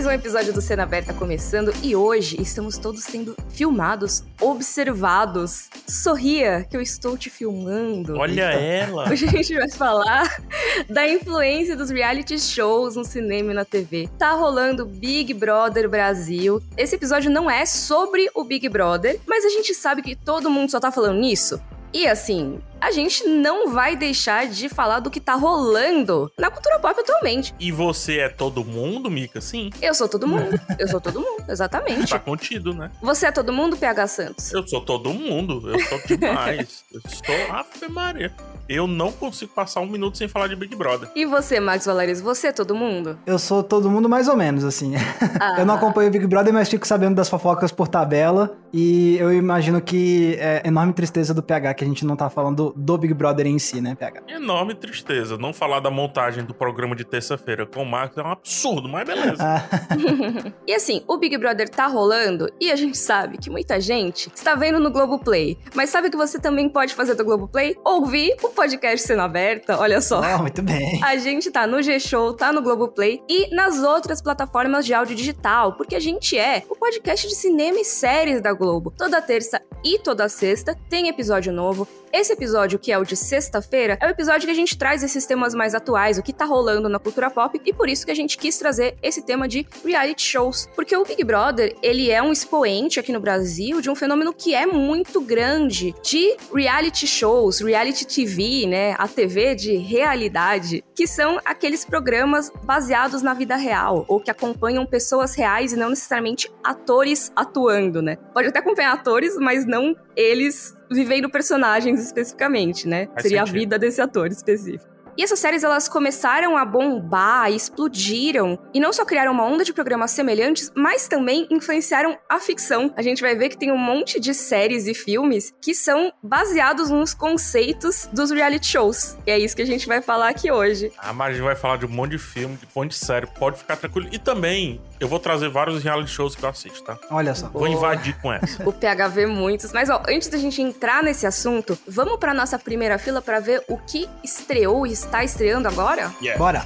Mais um episódio do Cena Aberta começando e hoje estamos todos sendo filmados, observados. Sorria que eu estou te filmando. Olha ela! Hoje a gente vai falar da influência dos reality shows no cinema e na TV. Tá rolando Big Brother Brasil. Esse episódio não é sobre o Big Brother, mas a gente sabe que todo mundo só tá falando nisso. E assim, a gente não vai deixar de falar do que tá rolando na cultura pop atualmente. E você é todo mundo, Mika? Sim. Eu sou todo mundo. Eu sou todo mundo, exatamente. Tá contido, né? Você é todo mundo, PH Santos? Eu sou todo mundo. Eu sou demais. eu estou Ave Maria. Eu não consigo passar um minuto sem falar de Big Brother. E você, Max Valeris, você é todo mundo? Eu sou todo mundo mais ou menos, assim. Ah. eu não acompanho o Big Brother, mas fico sabendo das fofocas por tabela. E eu imagino que é enorme tristeza do PH que a gente não tá falando do Big Brother em si, né, PH? Enorme tristeza. Não falar da montagem do programa de terça-feira com o Max é um absurdo, mas beleza. Ah. e assim, o Big Brother tá rolando e a gente sabe que muita gente está vendo no Globoplay. Mas sabe o que você também pode fazer do Globoplay? Ouvir o podcast Sendo Aberta, olha só. Oh, muito bem. A gente tá no G-Show, tá no Globoplay e nas outras plataformas de áudio digital, porque a gente é o podcast de cinema e séries da Globo. Toda terça e toda sexta tem episódio novo. Esse episódio, que é o de sexta-feira, é o episódio que a gente traz esses temas mais atuais, o que tá rolando na cultura pop, e por isso que a gente quis trazer esse tema de reality shows. Porque o Big Brother, ele é um expoente aqui no Brasil de um fenômeno que é muito grande de reality shows, reality TV, né? A TV de realidade, que são aqueles programas baseados na vida real, ou que acompanham pessoas reais e não necessariamente atores atuando, né? Pode até acompanhar atores, mas não eles vivendo personagens especificamente, né? Faz Seria sentido. a vida desse ator específico. E essas séries elas começaram a bombar, explodiram e não só criaram uma onda de programas semelhantes, mas também influenciaram a ficção. A gente vai ver que tem um monte de séries e filmes que são baseados nos conceitos dos reality shows. E é isso que a gente vai falar aqui hoje. Ah, mas a gente vai falar de um monte de filme, de um monte de série, pode ficar tranquilo. E também eu vou trazer vários reality shows que eu assisto, tá? Olha só. Vou invadir com essa. o PHV muitos. Mas ó, antes da gente entrar nesse assunto, vamos para nossa primeira fila para ver o que estreou e está estreando agora? Yeah. Bora!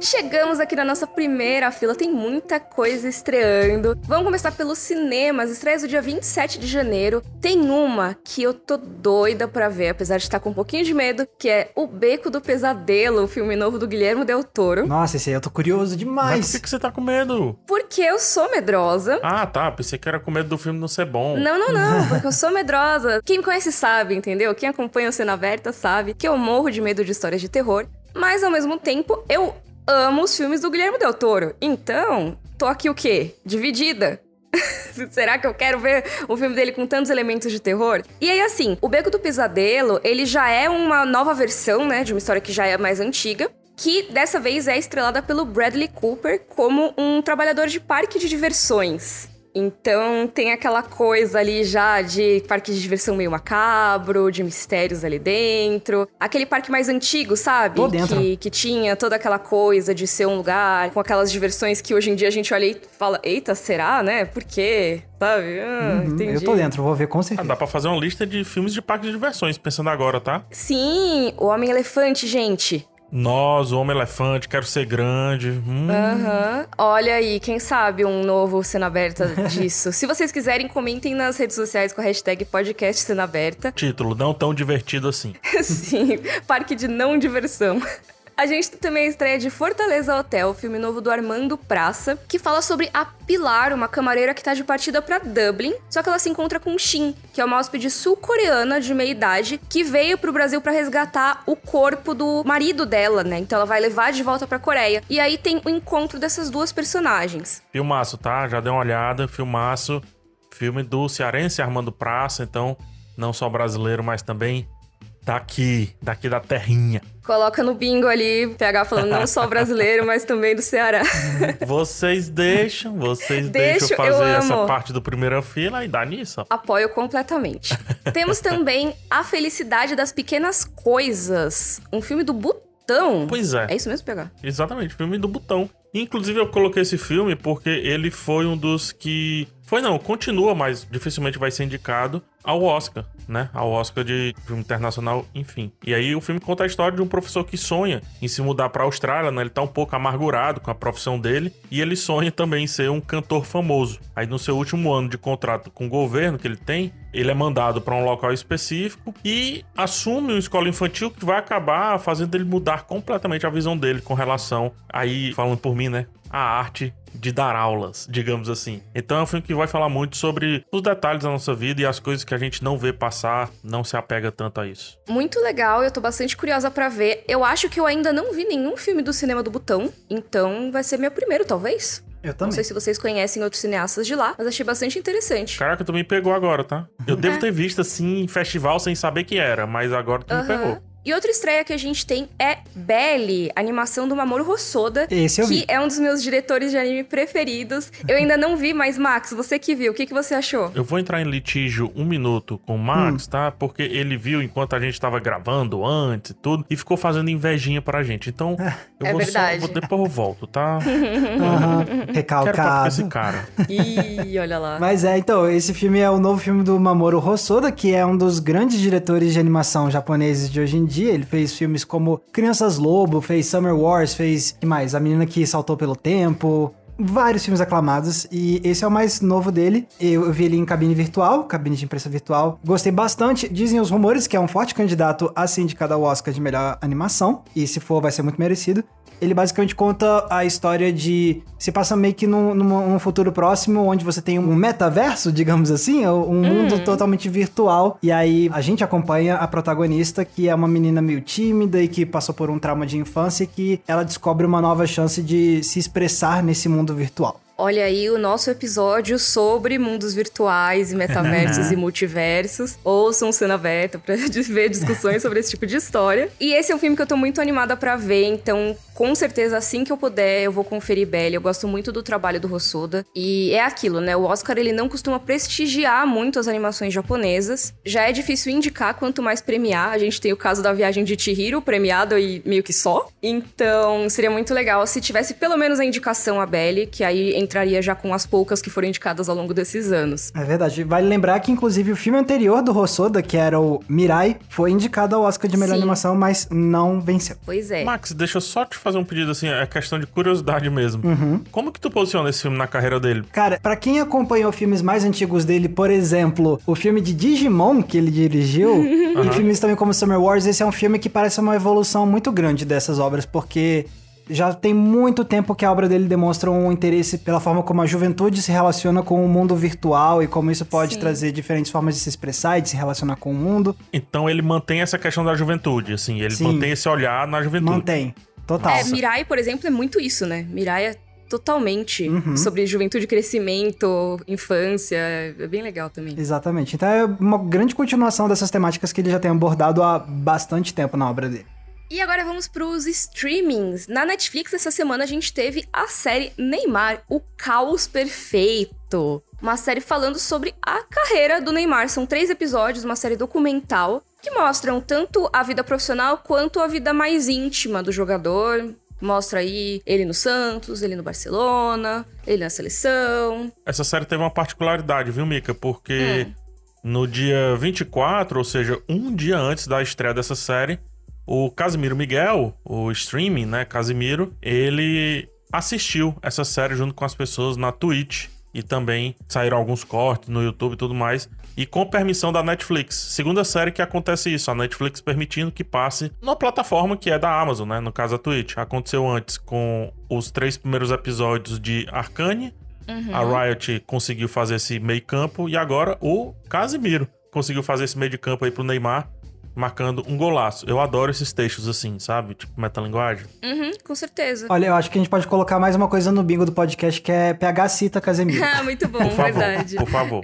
Chegamos aqui na nossa primeira fila, tem muita coisa estreando. Vamos começar pelos cinemas, estreias do dia 27 de janeiro. Tem uma que eu tô doida pra ver, apesar de estar com um pouquinho de medo, que é O Beco do Pesadelo, o filme novo do Guilherme Del Toro. Nossa, esse aí eu tô curioso demais. Mas por que você tá com medo? Porque eu sou medrosa. Ah, tá. Pensei que era com medo do filme não ser bom. Não, não, não. porque eu sou medrosa. Quem me conhece sabe, entendeu? Quem acompanha o Cena Aberta sabe que eu morro de medo de histórias de terror. Mas ao mesmo tempo, eu amo os filmes do Guilherme Del Toro. Então, tô aqui o quê? Dividida. Será que eu quero ver um filme dele com tantos elementos de terror? E aí, assim, o Beco do Pesadelo, ele já é uma nova versão, né, de uma história que já é mais antiga. Que dessa vez é estrelada pelo Bradley Cooper como um trabalhador de parque de diversões. Então tem aquela coisa ali já de parque de diversão meio macabro, de mistérios ali dentro. Aquele parque mais antigo, sabe? Tô dentro. Que, que tinha toda aquela coisa de ser um lugar com aquelas diversões que hoje em dia a gente olha e fala: eita, será, né? Por quê? Sabe? Ah, uhum, eu tô dentro, vou ver com certeza. Ah, dá pra fazer uma lista de filmes de parque de diversões, pensando agora, tá? Sim, o Homem-Elefante, gente. Nós, o Homem-Elefante, quero ser grande. Hum. Uhum. Olha aí, quem sabe um novo Cena Aberta disso. Se vocês quiserem, comentem nas redes sociais com a hashtag podcast Cena Aberta. Título, não tão divertido assim. Sim, parque de não diversão. A gente também estreia de Fortaleza Hotel, filme novo do Armando Praça, que fala sobre a Pilar, uma camareira que tá de partida para Dublin, só que ela se encontra com Shin, que é uma hóspede sul-coreana de meia idade que veio pro Brasil para resgatar o corpo do marido dela, né? Então ela vai levar de volta pra Coreia. E aí tem o encontro dessas duas personagens. Filmaço, tá? Já deu uma olhada, filmaço. Filme do cearense Armando Praça, então não só brasileiro, mas também daqui, daqui da terrinha. Coloca no bingo ali, PH falando não só brasileiro, mas também do Ceará. Vocês deixam, vocês Deixo, deixam fazer essa parte do primeira fila e dá nisso. Apoio completamente. Temos também A Felicidade das Pequenas Coisas, um filme do Butão. Pois é. É isso mesmo, PH? Exatamente, filme do Butão. Inclusive eu coloquei esse filme porque ele foi um dos que Foi não, continua, mas dificilmente vai ser indicado ao Oscar, né? Ao Oscar de filme internacional, enfim. E aí o filme conta a história de um professor que sonha em se mudar para a Austrália, né? Ele tá um pouco amargurado com a profissão dele e ele sonha também em ser um cantor famoso. Aí no seu último ano de contrato com o governo que ele tem, ele é mandado para um local específico e assume uma escola infantil que vai acabar fazendo ele mudar completamente a visão dele com relação aí falando por mim, né? A arte de dar aulas, digamos assim. Então é um filme que vai falar muito sobre os detalhes da nossa vida e as coisas que a gente não vê passar, não se apega tanto a isso. Muito legal, eu tô bastante curiosa para ver. Eu acho que eu ainda não vi nenhum filme do cinema do Butão, então vai ser meu primeiro, talvez. Eu também. Não sei se vocês conhecem outros cineastas de lá, mas achei bastante interessante. Caraca, tu me pegou agora, tá? Eu devo ter visto assim em festival sem saber que era, mas agora tu me pegou. E outra estreia que a gente tem é Belly, animação do Mamoru Hosoda. Esse eu que vi. é um dos meus diretores de anime preferidos. Eu ainda não vi, mas Max, você que viu, o que, que você achou? Eu vou entrar em litígio um minuto com o Max, tá? Porque ele viu enquanto a gente tava gravando antes e tudo, e ficou fazendo invejinha pra gente. Então, eu É vou verdade. só. Vou, depois eu volto, tá? Aham. Quero papo com Recalcado. esse cara. Ih, olha lá. Mas é, então, esse filme é o novo filme do Mamoru Hosoda, que é um dos grandes diretores de animação japoneses de hoje em dia. Ele fez filmes como Crianças Lobo, fez Summer Wars, fez. que mais? A Menina que Saltou pelo Tempo. Vários filmes aclamados, e esse é o mais novo dele. Eu vi ele em cabine virtual, cabine de imprensa virtual. Gostei bastante. Dizem os rumores que é um forte candidato a ser indicado ao Oscar de melhor animação, e se for, vai ser muito merecido. Ele basicamente conta a história de. Se passa meio que num, num- futuro próximo, onde você tem um metaverso, digamos assim, um mundo totalmente virtual. E aí a gente acompanha a protagonista, que é uma menina meio tímida e que passou por um trauma de infância, e que ela descobre uma nova chance de se expressar nesse mundo virtual. Olha aí o nosso episódio sobre mundos virtuais e metaversos e multiversos. Ouçam Cena Aberta pra ver discussões sobre esse tipo de história. E esse é um filme que eu tô muito animada pra ver, então com certeza assim que eu puder eu vou conferir Belly. Eu gosto muito do trabalho do Hosoda. E é aquilo, né? O Oscar ele não costuma prestigiar muito as animações japonesas. Já é difícil indicar quanto mais premiar. A gente tem o caso da Viagem de Chihiro premiado e meio que só. Então seria muito legal se tivesse pelo menos a indicação a Belly, que aí entraria já com as poucas que foram indicadas ao longo desses anos. É verdade. Vale lembrar que, inclusive, o filme anterior do Hosoda, que era o Mirai, foi indicado ao Oscar de melhor Sim. animação, mas não venceu. Pois é. Max, deixa eu só te fazer um pedido assim, é questão de curiosidade mesmo. Uhum. Como que tu posiciona esse filme na carreira dele? Cara, pra quem acompanhou filmes mais antigos dele, por exemplo, o filme de Digimon que ele dirigiu, e filmes também como Summer Wars, esse é um filme que parece uma evolução muito grande dessas obras, porque já tem muito tempo que a obra dele demonstra um interesse pela forma como a juventude se relaciona com o mundo virtual e como isso pode Sim. trazer diferentes formas de se expressar e de se relacionar com o mundo. Então ele mantém essa questão da juventude, assim, ele Sim. mantém esse olhar na juventude. Mantém. Total. É, Mirai, por exemplo, é muito isso, né? Mirai é totalmente Uhum. sobre juventude, crescimento, infância. É bem legal também. Exatamente. Então é uma grande continuação dessas temáticas que ele já tem abordado há bastante tempo na obra dele. E agora vamos pros streamings. Na Netflix, essa semana, a gente teve a série Neymar, o Caos Perfeito. Uma série falando sobre a carreira do Neymar. São três episódios, uma série documental, que mostram tanto a vida profissional quanto a vida mais íntima do jogador. Mostra aí ele no Santos, ele no Barcelona, ele na seleção. Essa série teve uma particularidade, viu, Mika? Porque Hum. no dia 24, ou seja, um dia antes da estreia dessa série, o Casimiro Miguel, o streaming, né, Casimiro, ele assistiu essa série junto com as pessoas na Twitch. E também saíram alguns cortes no YouTube e tudo mais. E com permissão da Netflix. Segunda série que acontece isso, a Netflix permitindo que passe na plataforma que é da Amazon, né? No caso a Twitch. Aconteceu antes com os três primeiros episódios de Arcane, a Riot conseguiu fazer esse meio campo e agora o Casimiro conseguiu fazer esse meio de campo aí pro Neymar, marcando um golaço. Eu adoro esses textos assim, sabe? Tipo metalinguagem. Uhum, com certeza. Olha, eu acho que a gente pode colocar mais uma coisa no bingo do podcast que é PH cita Casemiro. Ah, muito bom, Por favor, verdade. por favor.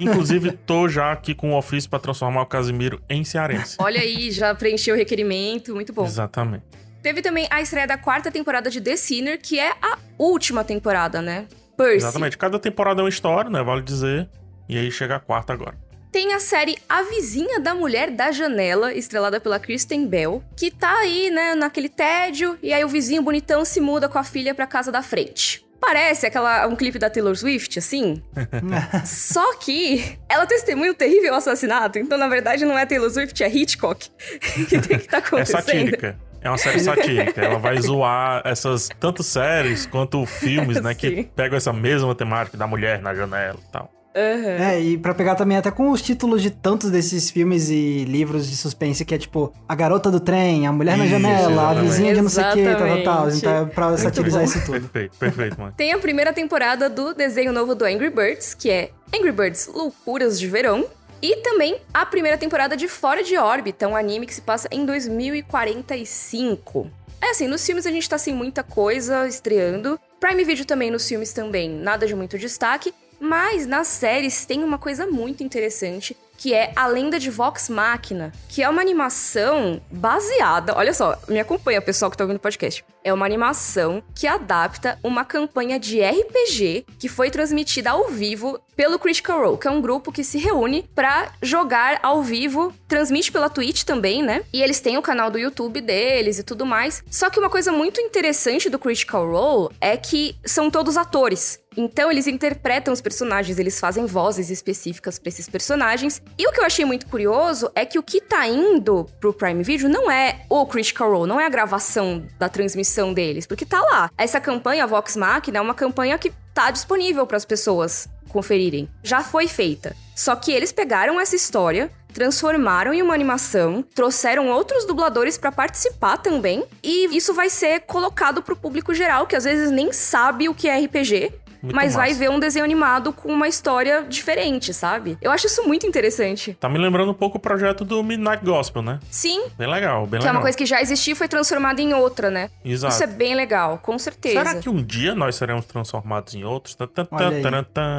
Inclusive, tô já aqui com o ofício pra transformar o Casimiro em cearense. Olha aí, já preencheu o requerimento, muito bom. Exatamente. Teve também a estreia da quarta temporada de The Sinner, que é a última temporada, né? Percy. Exatamente. Cada temporada é uma história, né? Vale dizer. E aí chega a quarta agora. Tem a série A Vizinha da Mulher da Janela, estrelada pela Kristen Bell, que tá aí, né, naquele tédio, e aí o vizinho bonitão se muda com a filha pra casa da frente. parece aquela, um clipe da Taylor Swift, assim. Só que ela testemunha um terrível assassinato, então na verdade não é Taylor Swift, é Hitchcock que tem que tá acontecendo. É satírica. É uma série satírica. Ela vai zoar essas tanto séries quanto filmes, né? que pegam essa mesma temática da mulher na janela e tal. Uhum. É, e pra pegar também até com os títulos de tantos desses filmes e livros de suspense, que é tipo A Garota do Trem, A Mulher na Janela, A Vizinha de não sei o que, tal, tal, tal. Então é pra satirizar isso tudo. Perfeito, perfeito, mano. Tem a primeira temporada do desenho novo do Angry Birds, que é Angry Birds Loucuras de Verão. E também a primeira temporada de Fora de Órbita, um anime que se passa em 2045. É assim, nos filmes a gente tá sem muita coisa estreando. Prime Video também nos filmes também, nada de muito destaque. Mas nas séries tem uma coisa muito interessante, que é A Lenda de Vox Machina, que é uma animação baseada, olha só, me acompanha pessoal que tá ouvindo o podcast. É uma animação que adapta uma campanha de RPG que foi transmitida ao vivo pelo Critical Role, que é um grupo que se reúne para jogar ao vivo, transmite pela Twitch também, né? E eles têm o canal do YouTube deles e tudo mais. Só que uma coisa muito interessante do Critical Role é que são todos atores. Então eles interpretam os personagens, eles fazem vozes específicas para esses personagens. E o que eu achei muito curioso é que o que tá indo pro Prime Video não é o Critical Role, não é a gravação da transmissão deles, porque tá lá. Essa campanha Vox Machina é uma campanha que tá disponível para as pessoas conferirem. Já foi feita. Só que eles pegaram essa história, transformaram em uma animação, trouxeram outros dubladores para participar também, e isso vai ser colocado pro público geral que às vezes nem sabe o que é RPG muito mas massa. vai ver um desenho animado com uma história diferente, sabe? Eu acho isso muito interessante. Tá me lembrando um pouco o projeto do Midnight Gospel, né? Sim. Bem legal, bem que legal. Que é uma coisa que já existia e foi transformada em outra, né? Exato. Isso é bem legal, com certeza. Será que um dia nós seremos transformados em outros?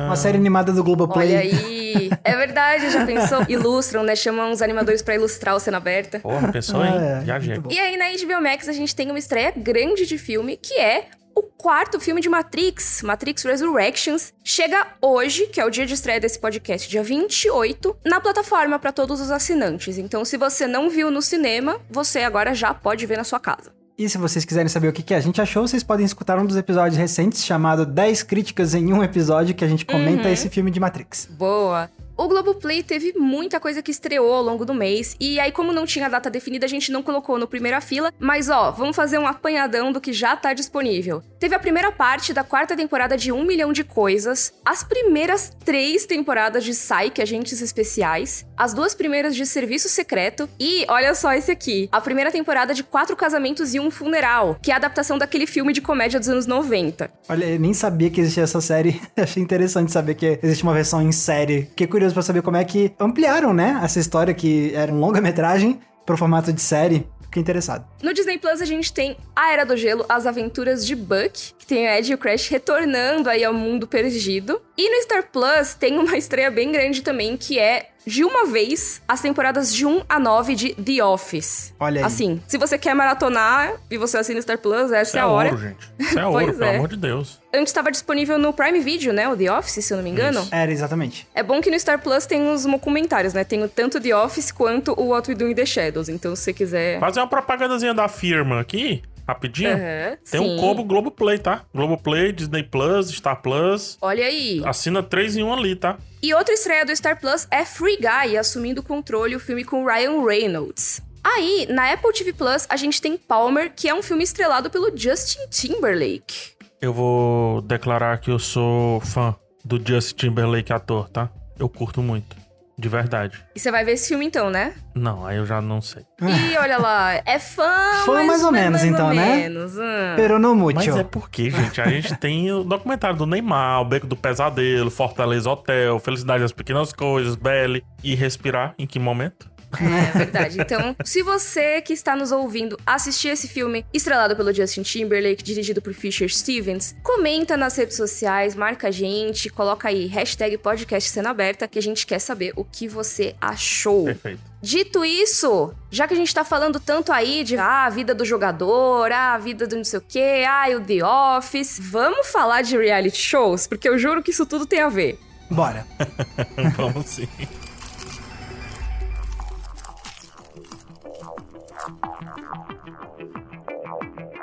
Uma série animada do Globoplay. Olha aí. é verdade, já pensou? Ilustram, né? Chamam os animadores para ilustrar o cena aberta. Porra, pensou, hein? Ah, é, já, já. E aí na HBO Max a gente tem uma estreia grande de filme que é o quarto filme de Matrix, Matrix Resurrections, chega hoje, que é o dia de estreia desse podcast, dia 28, na plataforma para todos os assinantes. Então, se você não viu no cinema, você agora já pode ver na sua casa. E se vocês quiserem saber o que, a gente achou, vocês podem escutar um dos episódios recentes chamado 10 críticas em um episódio que a gente comenta uhum. esse filme de Matrix. Boa. O Globoplay teve muita coisa que estreou ao longo do mês, e aí, como não tinha data definida, a gente não colocou no primeira fila, mas ó, vamos fazer um apanhadão do que já tá disponível. Teve a primeira parte da quarta temporada de Um Milhão de Coisas, as primeiras três temporadas de Psyche, Agentes Especiais, as duas primeiras de Serviço Secreto, e olha só esse aqui, a primeira temporada de Quatro Casamentos e um Funeral, que é a adaptação daquele filme de comédia dos anos 90. Olha, eu nem sabia que existia essa série, achei interessante saber que existe uma versão em série, que curioso curioso para saber como é que ampliaram, né, essa história que era um longa-metragem pro formato de série. Fiquei interessado. No Disney Plus a gente tem A Era do Gelo, As Aventuras de Buck, que tem o Ed e o Crash retornando aí ao mundo perdido. E no Star Plus tem uma estreia bem grande também, que é de uma vez as temporadas de 1 a 9 de The Office. Olha aí. Assim, se você quer maratonar e você assina Star Plus, essa Isso é a hora. Ouro, gente. Isso é ouro, pelo é. amor de Deus. Antes estava disponível no Prime Video, né? O The Office, se eu não me engano. Isso. Era, exatamente. É bom que no Star Plus tem os documentários, né? Tem tanto The Office quanto o What We Do in the Shadows. Então, se você quiser... Fazer uma propagandazinha da firma aqui rapidinho. Uhum, Tem sim. um combo Globoplay, tá? Globoplay, Disney Plus, Star Plus. Olha aí. Assina três em um ali, tá? E outra estreia do Star Plus é Free Guy, assumindo o controle, o filme com Ryan Reynolds. Aí, na Apple TV Plus, a gente tem Palmer, que é um filme estrelado pelo Justin Timberlake. Eu vou declarar que eu sou fã do Justin Timberlake ator, tá? Eu curto muito. De verdade. E você vai ver esse filme então, né? Não, aí eu já não sei. Ih, olha lá. É fã, Fã mais ou menos, mais então, ou né? Menos. Hum. Pero no muito. Mas é porque, gente, a gente tem o documentário do Neymar, o Beco do Pesadelo, Fortaleza Hotel, Felicidade das Pequenas Coisas, Belly. E respirar em que momento? É verdade. Então, se você que está nos ouvindo assistir esse filme estrelado pelo Justin Timberlake, dirigido por Fisher Stevens, comenta nas redes sociais, marca a gente, coloca aí hashtag podcast cena aberta, que a gente quer saber o que você achou. Perfeito. Dito isso, já que a gente tá falando tanto aí de ah, a vida do jogador, ah, a vida do não sei o quê, ah, o The Office, vamos falar de reality shows? Porque eu juro que isso tudo tem a ver. Bora. vamos sim.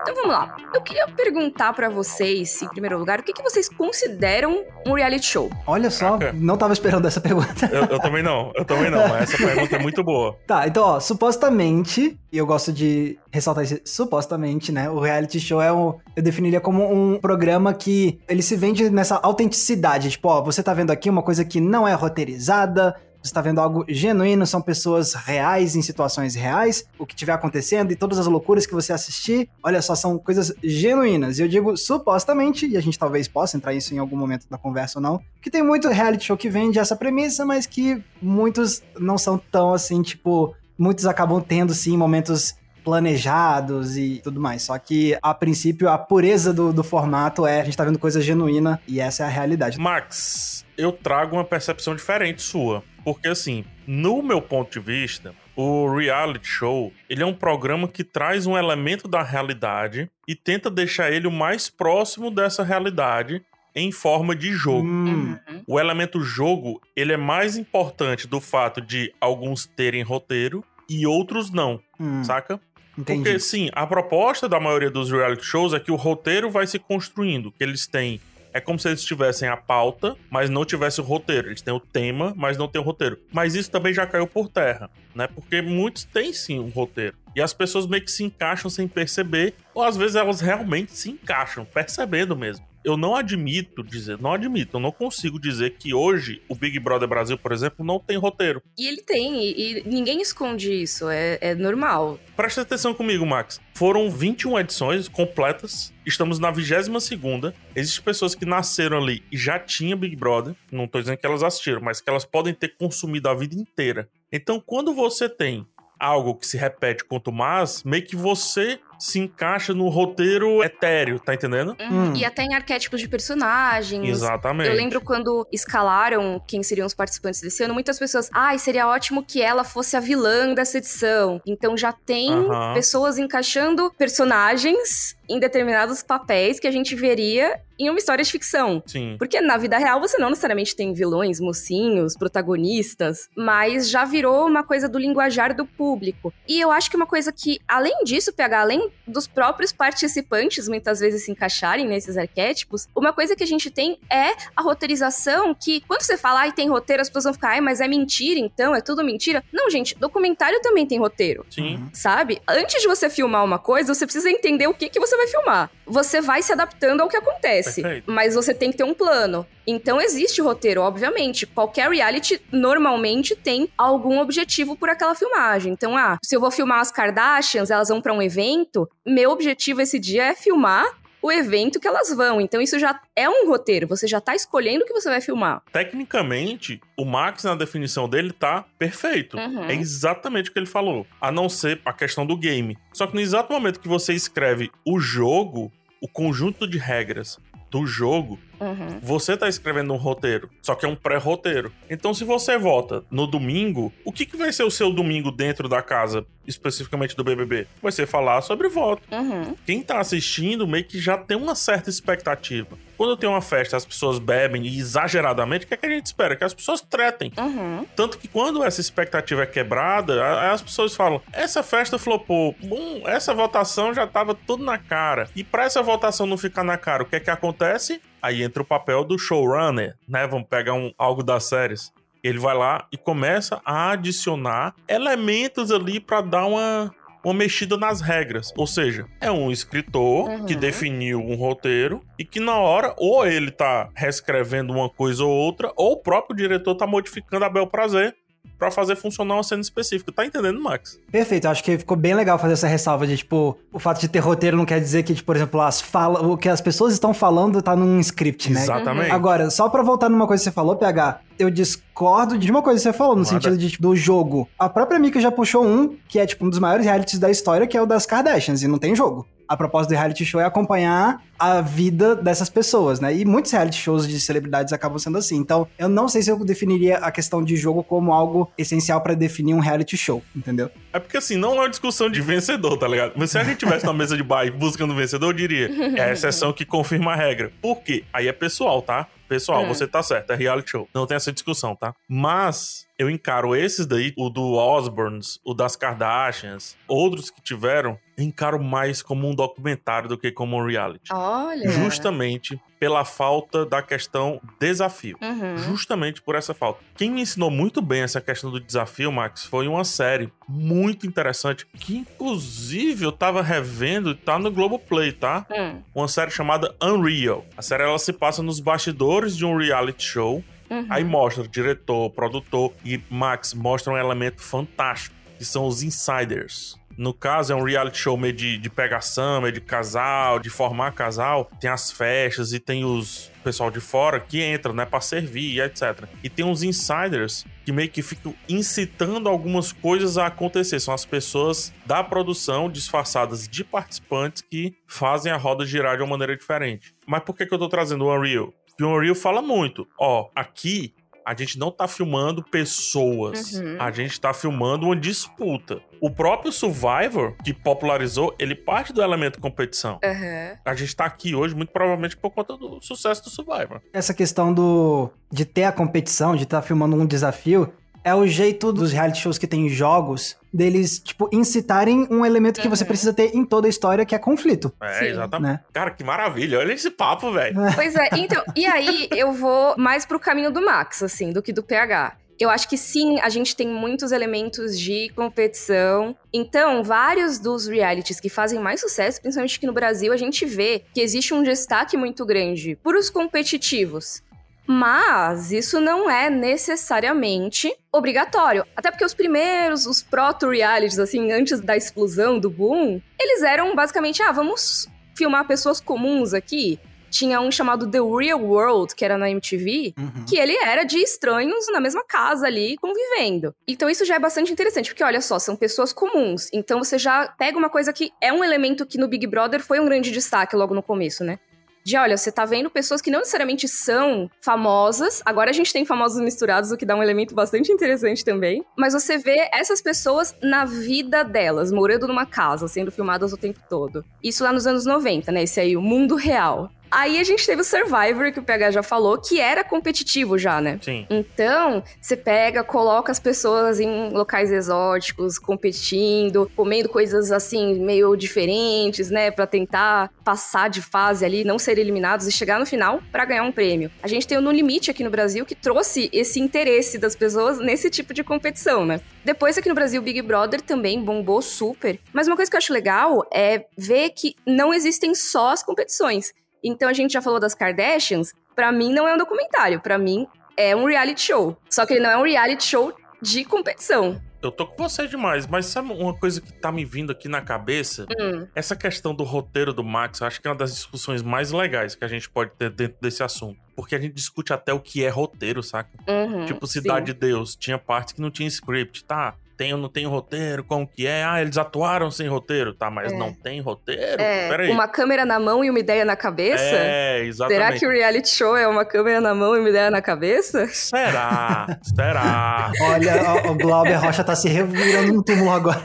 Então vamos lá. Eu queria perguntar para vocês, em primeiro lugar, o que, que vocês consideram um reality show? Olha só, Caraca. não tava esperando essa pergunta. Eu, eu, também não, eu também não. Essa pergunta é muito boa. Tá, então, ó, supostamente, e eu gosto de ressaltar isso, supostamente, né? O reality show é um. Eu definiria como um programa que ele se vende nessa autenticidade. Tipo, ó, você tá vendo aqui uma coisa que não é roteirizada, você está vendo algo genuíno, são pessoas reais em situações reais, o que estiver acontecendo e todas as loucuras que você assistir, olha só, são coisas genuínas. E eu digo supostamente, e a gente talvez possa entrar isso em algum momento da conversa ou não, que tem muito reality show que vende essa premissa, mas que muitos não são tão assim, tipo, muitos acabam tendo sim momentos planejados e tudo mais. Só que, a princípio, a pureza do, do formato é a gente tá vendo coisa genuína e essa é a realidade. Max, eu trago uma percepção diferente sua. Porque, assim, no meu ponto de vista, o reality show, ele é um programa que traz um elemento da realidade e tenta deixar ele o mais próximo dessa realidade em forma de jogo. Hum. Uhum. O elemento jogo, ele é mais importante do fato de alguns terem roteiro e outros não, hum. saca? Entendi. Porque, sim, a proposta da maioria dos reality shows é que o roteiro vai se construindo, que eles têm é como se eles tivessem a pauta, mas não tivessem o roteiro. Eles têm o tema, mas não têm o roteiro. Mas isso também já caiu por terra, né? Porque muitos têm sim um roteiro. E as pessoas meio que se encaixam sem perceber, ou às vezes elas realmente se encaixam, percebendo mesmo eu não admito dizer, não admito, eu não consigo dizer que hoje o Big Brother Brasil, por exemplo, não tem roteiro. E ele tem, e, e ninguém esconde isso, é, é normal. Presta atenção comigo, Max. Foram 21 edições completas, estamos na 22 segunda. Existem pessoas que nasceram ali e já tinham Big Brother, não tô dizendo que elas assistiram, mas que elas podem ter consumido a vida inteira. Então, quando você tem algo que se repete quanto mais, meio que você se encaixa no roteiro etéreo, tá entendendo? Uhum. Hum. E até em arquétipos de personagens. Exatamente. Eu lembro quando escalaram quem seriam os participantes desse ano, muitas pessoas, ai, ah, seria ótimo que ela fosse a vilã dessa edição. Então já tem uhum. pessoas encaixando personagens em determinados papéis que a gente veria em uma história de ficção. Sim. Porque na vida real você não necessariamente tem vilões, mocinhos, protagonistas, mas já virou uma coisa do linguajar do público. E eu acho que uma coisa que, além disso, PH, além dos próprios participantes muitas vezes se encaixarem nesses arquétipos, uma coisa que a gente tem é a roteirização que, quando você fala, ai, tem roteiro, as pessoas vão ficar, ai, mas é mentira então, é tudo mentira. Não, gente, documentário também tem roteiro. Sim. Sabe? Antes de você filmar uma coisa, você precisa entender o que, que você vai filmar. Você vai se adaptando ao que acontece, Perfeito. mas você tem que ter um plano. Então existe roteiro, obviamente. Qualquer reality normalmente tem algum objetivo por aquela filmagem. Então, ah, se eu vou filmar as Kardashians, elas vão para um evento, meu objetivo esse dia é filmar o evento que elas vão. Então isso já é um roteiro, você já tá escolhendo o que você vai filmar. Tecnicamente, o Max na definição dele tá perfeito. Uhum. É exatamente o que ele falou, a não ser a questão do game. Só que no exato momento que você escreve o jogo, o conjunto de regras do jogo, uhum. você tá escrevendo um roteiro, só que é um pré-roteiro. Então, se você vota no domingo, o que, que vai ser o seu domingo dentro da casa, especificamente do BBB? Vai ser falar sobre voto. Uhum. Quem tá assistindo meio que já tem uma certa expectativa. Quando tem uma festa as pessoas bebem exageradamente, o que, é que a gente espera? Que as pessoas tretem. Uhum. Tanto que quando essa expectativa é quebrada, as pessoas falam: essa festa flopou, bom, essa votação já tava tudo na cara. E para essa votação não ficar na cara, o que é que acontece? Aí entra o papel do showrunner, né? Vamos pegar um, algo das séries. Ele vai lá e começa a adicionar elementos ali para dar uma, uma mexida nas regras. Ou seja, é um escritor uhum. que definiu um roteiro e que na hora ou ele tá reescrevendo uma coisa ou outra, ou o próprio diretor tá modificando a bel prazer para fazer funcionar uma cena específica. Tá entendendo, Max? Perfeito. Acho que ficou bem legal fazer essa ressalva de, tipo, o fato de ter roteiro não quer dizer que, tipo, por exemplo, as fala, o que as pessoas estão falando tá num script, né? Exatamente. Agora, só pra voltar numa coisa que você falou, PH, eu discordo de uma coisa que você falou, no Nada. sentido de, tipo, do jogo. A própria Mika já puxou um, que é, tipo, um dos maiores realities da história, que é o das Kardashians, e não tem jogo a proposta do reality show é acompanhar a vida dessas pessoas, né? E muitos reality shows de celebridades acabam sendo assim. Então, eu não sei se eu definiria a questão de jogo como algo essencial para definir um reality show, entendeu? É porque assim, não é uma discussão de vencedor, tá ligado? Mas se a gente tivesse na mesa de bar buscando vencedor, eu diria, é a exceção que confirma a regra. Por quê? Aí é pessoal, tá? Pessoal, hum. você tá certo, é reality show. Não tem essa discussão, tá? Mas eu encaro esses daí, o do Osborns, o das Kardashians, outros que tiveram, encaro mais como um documentário do que como um reality. Olha. Justamente pela falta da questão desafio. Uhum. Justamente por essa falta. Quem me ensinou muito bem essa questão do desafio, Max, foi uma série muito interessante, que inclusive eu tava revendo e tá no Globoplay, tá? Hum. Uma série chamada Unreal. A série ela se passa nos bastidores de um reality show Uhum. Aí mostra diretor, produtor e Max mostra um elemento fantástico, que são os insiders. No caso, é um reality show meio de, de pegação, meio de casal, de formar casal. Tem as festas e tem os pessoal de fora que entra, né, para servir e etc. E tem uns insiders que meio que ficam incitando algumas coisas a acontecer. São as pessoas da produção disfarçadas de participantes que fazem a roda girar de uma maneira diferente. Mas por que, que eu tô trazendo o Unreal? o Unreal fala muito. Ó, aqui a gente não tá filmando pessoas, uhum. a gente tá filmando uma disputa. O próprio Survivor, que popularizou, ele parte do elemento competição. Uhum. A gente tá aqui hoje muito provavelmente por conta do sucesso do Survivor. Essa questão do de ter a competição, de estar tá filmando um desafio, é o jeito dos reality shows que tem jogos deles, tipo, incitarem um elemento que você precisa ter em toda a história, que é conflito. É, Sim. exatamente. Né? Cara, que maravilha. Olha esse papo, velho. Pois é, então, e aí eu vou mais pro caminho do Max, assim, do que do PH. Eu acho que sim, a gente tem muitos elementos de competição. Então, vários dos realities que fazem mais sucesso, principalmente aqui no Brasil, a gente vê que existe um destaque muito grande por os competitivos. Mas isso não é necessariamente obrigatório. Até porque os primeiros, os proto-realities, assim, antes da explosão do boom, eles eram basicamente, ah, vamos filmar pessoas comuns aqui. Tinha um chamado The Real World, que era na MTV, uhum. que ele era de estranhos na mesma casa ali, convivendo. Então isso já é bastante interessante, porque olha só, são pessoas comuns. Então você já pega uma coisa que é um elemento que no Big Brother foi um grande destaque logo no começo, né? De olha, você tá vendo pessoas que não necessariamente são famosas. Agora a gente tem famosos misturados, o que dá um elemento bastante interessante também. Mas você vê essas pessoas na vida delas, morando numa casa, sendo filmadas o tempo todo. Isso lá nos anos 90, né? Esse aí, o mundo real. Aí a gente teve o Survivor, que o PH já falou, que era competitivo já, né? Sim. Então, você pega, coloca as pessoas em locais exóticos, competindo, comendo coisas assim, meio diferentes, né? Pra tentar passar de fase ali, não ser eliminados e chegar no final para ganhar um prêmio. A gente tem o No Limite aqui no Brasil que trouxe esse interesse das pessoas nesse tipo de competição, né? Depois aqui no Brasil, o Big Brother também bombou super. Mas uma coisa que eu acho legal é ver que não existem só as competições. Então a gente já falou das Kardashians, para mim não é um documentário, para mim é um reality show. Só que ele não é um reality show de competição. Eu tô com você demais, mas sabe uma coisa que tá me vindo aqui na cabeça? Hum. Essa questão do roteiro do Max, eu acho que é uma das discussões mais legais que a gente pode ter dentro desse assunto. Porque a gente discute até o que é roteiro, saca? Uhum, tipo, Cidade sim. de Deus. Tinha partes que não tinha script, tá? Tem ou não tem roteiro, como que é. Ah, eles atuaram sem roteiro, tá, mas é. não tem roteiro? É, Peraí. Uma câmera na mão e uma ideia na cabeça? É, exatamente. Será que o reality show é uma câmera na mão e uma ideia na cabeça? Será? Será? Olha, o Glauber Rocha tá se revirando no túmulo agora.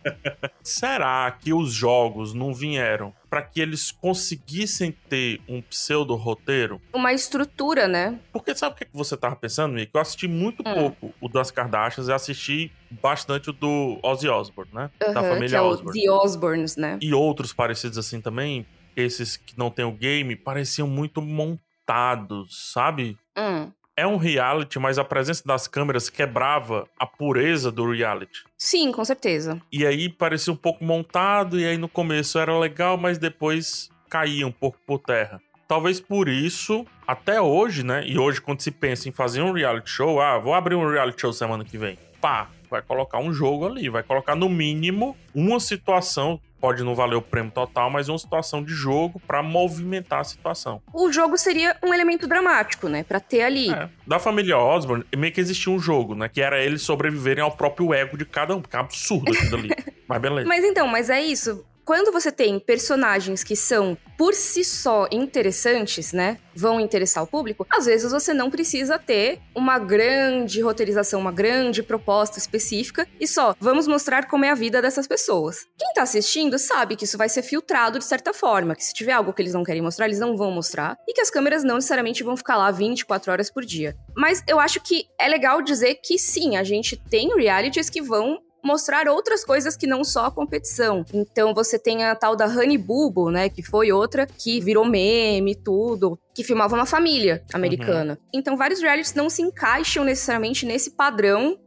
Será que os jogos não vieram para que eles conseguissem ter um pseudo roteiro? Uma estrutura, né? Porque sabe o que você tava pensando, Mick? Eu assisti muito hum. pouco o das Kardashians e assisti bastante o do Ozzy Osbourne, né? Uhum, da família que é Osbourne. The Osbournes, né? E outros parecidos assim também, esses que não tem o game, pareciam muito montados, sabe? Hum é um reality, mas a presença das câmeras quebrava a pureza do reality. Sim, com certeza. E aí parecia um pouco montado, e aí no começo era legal, mas depois caía um pouco por terra. Talvez por isso, até hoje, né? E hoje, quando se pensa em fazer um reality show, ah, vou abrir um reality show semana que vem. Pá, vai colocar um jogo ali, vai colocar no mínimo uma situação pode não valer o prêmio total, mas uma situação de jogo para movimentar a situação. O jogo seria um elemento dramático, né, para ter ali. É. Da família Osborne, meio que existia um jogo, né, que era eles sobreviverem ao próprio ego de cada um, que é absurdo aquilo ali. mas beleza. Mas então, mas é isso quando você tem personagens que são por si só interessantes, né? Vão interessar o público, às vezes você não precisa ter uma grande roteirização, uma grande proposta específica e só vamos mostrar como é a vida dessas pessoas. Quem tá assistindo sabe que isso vai ser filtrado de certa forma, que se tiver algo que eles não querem mostrar, eles não vão mostrar e que as câmeras não necessariamente vão ficar lá 24 horas por dia. Mas eu acho que é legal dizer que sim, a gente tem realities que vão mostrar outras coisas que não só a competição. Então você tem a tal da Honey Bubo, né, que foi outra que virou meme tudo, que filmava uma família americana. Uhum. Então vários realities não se encaixam necessariamente nesse padrão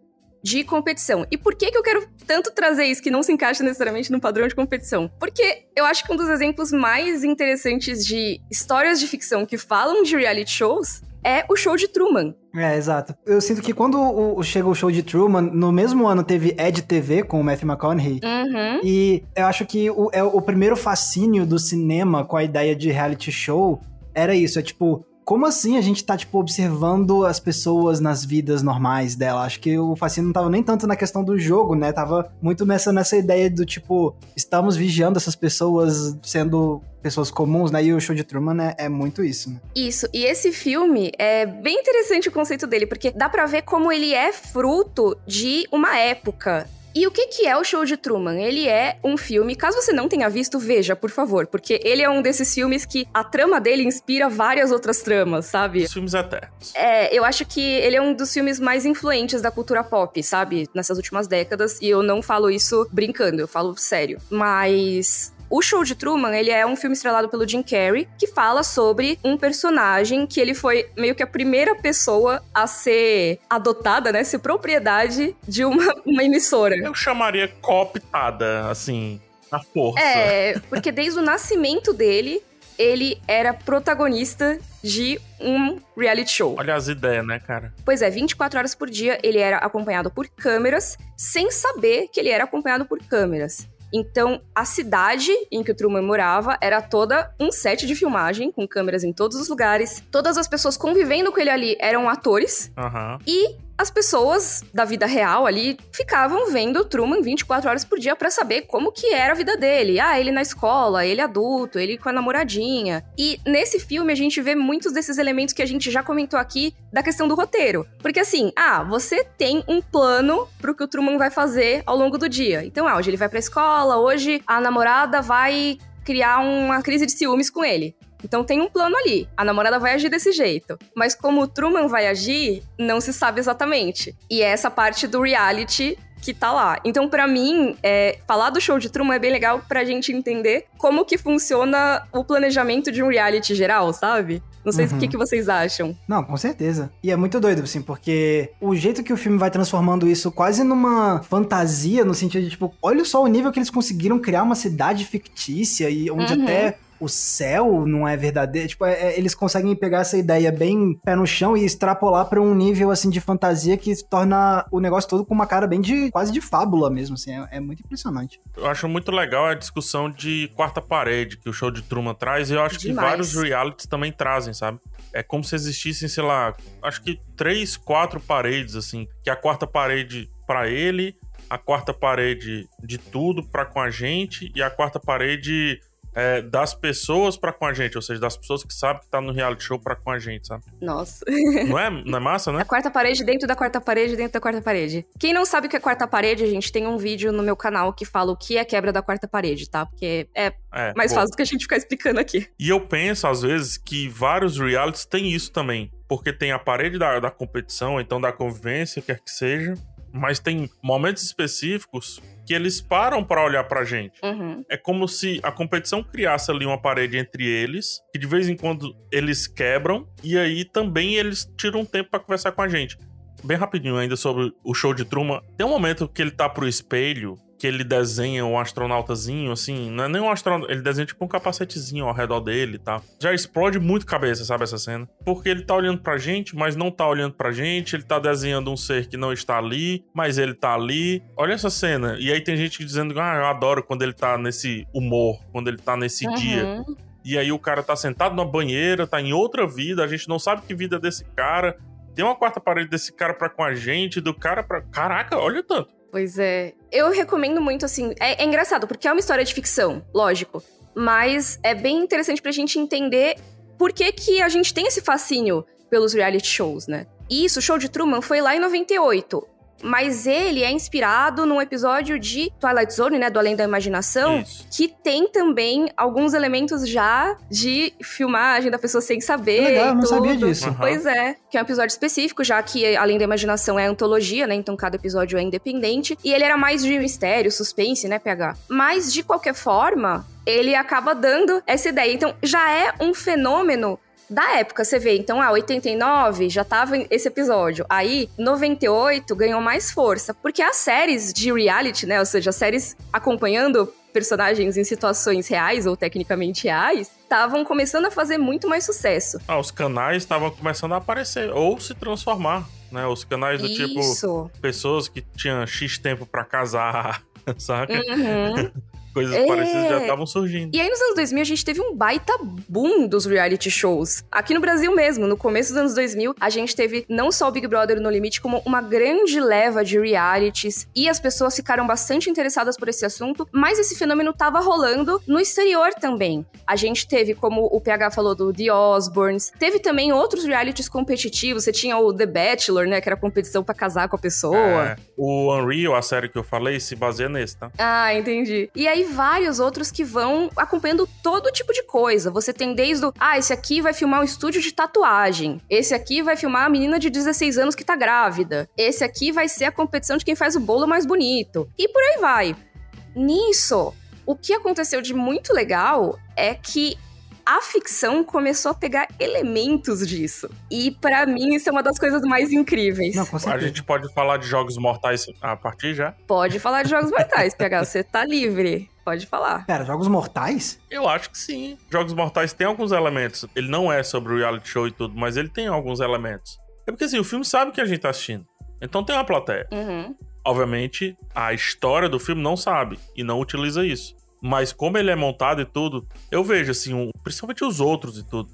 de competição. E por que, que eu quero tanto trazer isso que não se encaixa necessariamente no padrão de competição? Porque eu acho que um dos exemplos mais interessantes de histórias de ficção que falam de reality shows é o show de Truman. É, exato. Eu sinto que quando o, chega o show de Truman, no mesmo ano teve Ed TV com o Matthew McConaughey. Uhum. E eu acho que o, é, o primeiro fascínio do cinema com a ideia de reality show era isso. É tipo, como assim a gente tá, tipo, observando as pessoas nas vidas normais dela? Acho que o fascínio não tava nem tanto na questão do jogo, né? Tava muito nessa, nessa ideia do, tipo, estamos vigiando essas pessoas sendo pessoas comuns, né? E o show de Truman é, é muito isso, né? Isso. E esse filme é bem interessante o conceito dele, porque dá para ver como ele é fruto de uma época e o que, que é o Show de Truman? Ele é um filme, caso você não tenha visto, veja, por favor, porque ele é um desses filmes que a trama dele inspira várias outras tramas, sabe? Os filmes eternos. É, eu acho que ele é um dos filmes mais influentes da cultura pop, sabe? Nessas últimas décadas, e eu não falo isso brincando, eu falo sério. Mas o Show de Truman, ele é um filme estrelado pelo Jim Carrey, que fala sobre um personagem que ele foi meio que a primeira pessoa a ser adotada, né, ser propriedade de uma, uma emissora. Eu chamaria cooptada, assim, na força. É, porque desde o nascimento dele, ele era protagonista de um reality show. Olha as ideias, né, cara? Pois é, 24 horas por dia ele era acompanhado por câmeras, sem saber que ele era acompanhado por câmeras. Então, a cidade em que o Truman morava era toda um set de filmagem, com câmeras em todos os lugares. Todas as pessoas convivendo com ele ali eram atores. Uhum. E as pessoas da vida real ali ficavam vendo o Truman 24 horas por dia para saber como que era a vida dele. Ah, ele na escola, ele adulto, ele com a namoradinha. E nesse filme a gente vê muitos desses elementos que a gente já comentou aqui da questão do roteiro. Porque assim, ah, você tem um plano pro que o Truman vai fazer ao longo do dia. Então, ah, hoje ele vai pra escola, hoje a namorada vai criar uma crise de ciúmes com ele. Então tem um plano ali. A namorada vai agir desse jeito. Mas como o Truman vai agir, não se sabe exatamente. E é essa parte do reality que tá lá. Então, para mim, é, falar do show de Truman é bem legal pra gente entender como que funciona o planejamento de um reality geral, sabe? Não sei uhum. o que, que vocês acham. Não, com certeza. E é muito doido, assim, porque o jeito que o filme vai transformando isso quase numa fantasia, no sentido de, tipo, olha só o nível que eles conseguiram criar uma cidade fictícia e onde uhum. até o céu não é verdadeiro. Tipo, é, é, eles conseguem pegar essa ideia bem pé no chão e extrapolar para um nível assim de fantasia que torna o negócio todo com uma cara bem de quase de fábula mesmo, assim. É, é muito impressionante. Eu acho muito legal a discussão de quarta parede que o show de Truman traz e eu acho Demais. que vários realities também trazem, sabe? É como se existissem, sei lá, acho que três, quatro paredes, assim. Que a quarta parede para ele, a quarta parede de tudo para com a gente e a quarta parede é, das pessoas para com a gente, ou seja, das pessoas que sabem que tá no reality show para com a gente, sabe? Nossa. Não é, não é massa, né? A quarta parede dentro da quarta parede dentro da quarta parede. Quem não sabe o que é quarta parede, a gente tem um vídeo no meu canal que fala o que é quebra da quarta parede, tá? Porque é, é mais fácil do que a gente ficar explicando aqui. E eu penso, às vezes, que vários realities têm isso também. Porque tem a parede da, da competição, então da convivência, quer que seja. Mas tem momentos específicos que eles param para olhar pra gente. Uhum. É como se a competição criasse ali uma parede entre eles, que de vez em quando eles quebram, e aí também eles tiram um tempo para conversar com a gente. Bem rapidinho ainda sobre o show de Truman. Tem um momento que ele tá pro espelho que ele desenha um astronautazinho, assim, não é nem um astronauta, ele desenha tipo um capacetezinho ao redor dele e tá? tal. Já explode muito cabeça, sabe, essa cena? Porque ele tá olhando pra gente, mas não tá olhando pra gente, ele tá desenhando um ser que não está ali, mas ele tá ali. Olha essa cena. E aí tem gente dizendo, ah, eu adoro quando ele tá nesse humor, quando ele tá nesse uhum. dia. E aí o cara tá sentado na banheira, tá em outra vida, a gente não sabe que vida é desse cara. Tem uma quarta parede desse cara pra com a gente, do cara pra. Caraca, olha tanto Pois é. Eu recomendo muito, assim. É, é engraçado, porque é uma história de ficção, lógico. Mas é bem interessante pra gente entender por que, que a gente tem esse fascínio pelos reality shows, né? E isso, o show de Truman foi lá em 98 mas ele é inspirado num episódio de Twilight Zone, né, do Além da Imaginação, Isso. que tem também alguns elementos já de filmagem da pessoa sem saber. Que legal, eu não sabia disso. Uhum. Pois é, que é um episódio específico, já que Além da Imaginação é antologia, né, então cada episódio é independente, e ele era mais de mistério, suspense, né, PH. Mas de qualquer forma, ele acaba dando essa ideia. Então já é um fenômeno da época, você vê, então, ah, 89 já tava esse episódio. Aí, 98 ganhou mais força, porque as séries de reality, né, ou seja, as séries acompanhando personagens em situações reais ou tecnicamente reais, estavam começando a fazer muito mais sucesso. Ah, os canais estavam começando a aparecer ou se transformar, né? Os canais do tipo Isso. tipo pessoas que tinham X tempo para casar, saca? Uhum. Coisas é... parecidas já estavam surgindo. E aí, nos anos 2000, a gente teve um baita boom dos reality shows. Aqui no Brasil mesmo, no começo dos anos 2000, a gente teve não só o Big Brother no Limite, como uma grande leva de realities. E as pessoas ficaram bastante interessadas por esse assunto, mas esse fenômeno estava rolando no exterior também. A gente teve, como o PH falou, do The Osbournes. Teve também outros realities competitivos. Você tinha o The Bachelor, né? Que era competição para casar com a pessoa. É, o Unreal, a série que eu falei, se baseia nesse, tá? Ah, entendi. E aí vários outros que vão acompanhando todo tipo de coisa. Você tem desde o, ah, esse aqui vai filmar um estúdio de tatuagem. Esse aqui vai filmar a menina de 16 anos que tá grávida. Esse aqui vai ser a competição de quem faz o bolo mais bonito. E por aí vai. Nisso, o que aconteceu de muito legal é que a ficção começou a pegar elementos disso. E para mim isso é uma das coisas mais incríveis. Não, a gente pode falar de jogos mortais a partir já? Pode falar de jogos mortais, PH, você tá livre. Pode falar. Pera, jogos mortais? Eu acho que sim. Jogos mortais tem alguns elementos. Ele não é sobre o reality show e tudo, mas ele tem alguns elementos. É porque assim, o filme sabe que a gente tá assistindo. Então tem uma plateia. Uhum. Obviamente, a história do filme não sabe e não utiliza isso. Mas como ele é montado e tudo, eu vejo, assim, principalmente os outros e tudo.